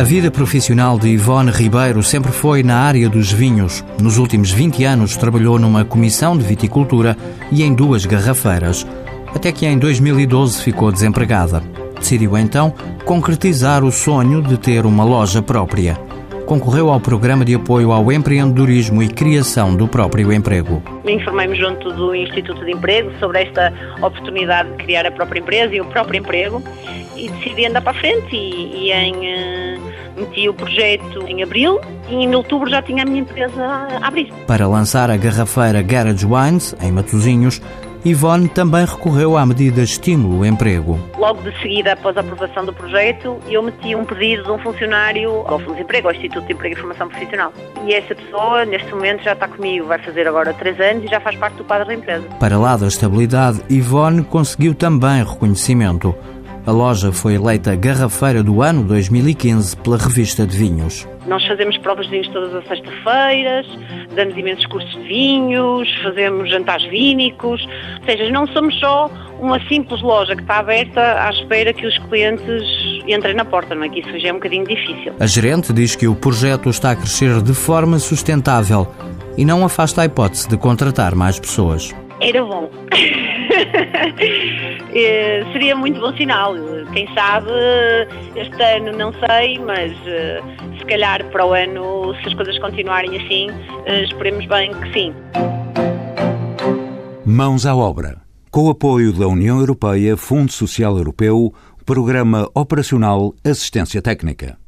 A vida profissional de Ivone Ribeiro sempre foi na área dos vinhos. Nos últimos 20 anos trabalhou numa comissão de viticultura e em duas garrafeiras, até que em 2012 ficou desempregada. Decidiu então concretizar o sonho de ter uma loja própria. Concorreu ao Programa de Apoio ao Empreendedorismo e Criação do Próprio Emprego. Informei-me junto do Instituto de Emprego sobre esta oportunidade de criar a própria empresa e o próprio emprego e decidi andar para a frente e, e em, uh, meti o projeto em abril e em outubro já tinha a minha empresa a abrir. Para lançar a garrafeira Garage Wines, em Matosinhos, Ivone também recorreu à medida Estímulo Emprego. Logo de seguida, após a aprovação do projeto, eu meti um pedido de um funcionário ao Fundo de Emprego, ao Instituto de Emprego e Formação Profissional. E essa pessoa, neste momento, já está comigo, vai fazer agora três anos e já faz parte do quadro da empresa. Para lá da estabilidade, Ivone conseguiu também reconhecimento. A loja foi eleita Garrafeira do Ano 2015 pela revista de vinhos. Nós fazemos provas de vinhos todas as sexta-feiras, damos imensos cursos de vinhos, fazemos jantares vínicos, ou seja, não somos só uma simples loja que está aberta à espera que os clientes entrem na porta, não é? Que isso já é um bocadinho difícil. A gerente diz que o projeto está a crescer de forma sustentável e não afasta a hipótese de contratar mais pessoas. Era bom. Eh, seria muito bom sinal. Quem sabe, este ano não sei, mas eh, se calhar para o ano, se as coisas continuarem assim, eh, esperemos bem que sim. Mãos à obra. Com o apoio da União Europeia, Fundo Social Europeu, Programa Operacional Assistência Técnica.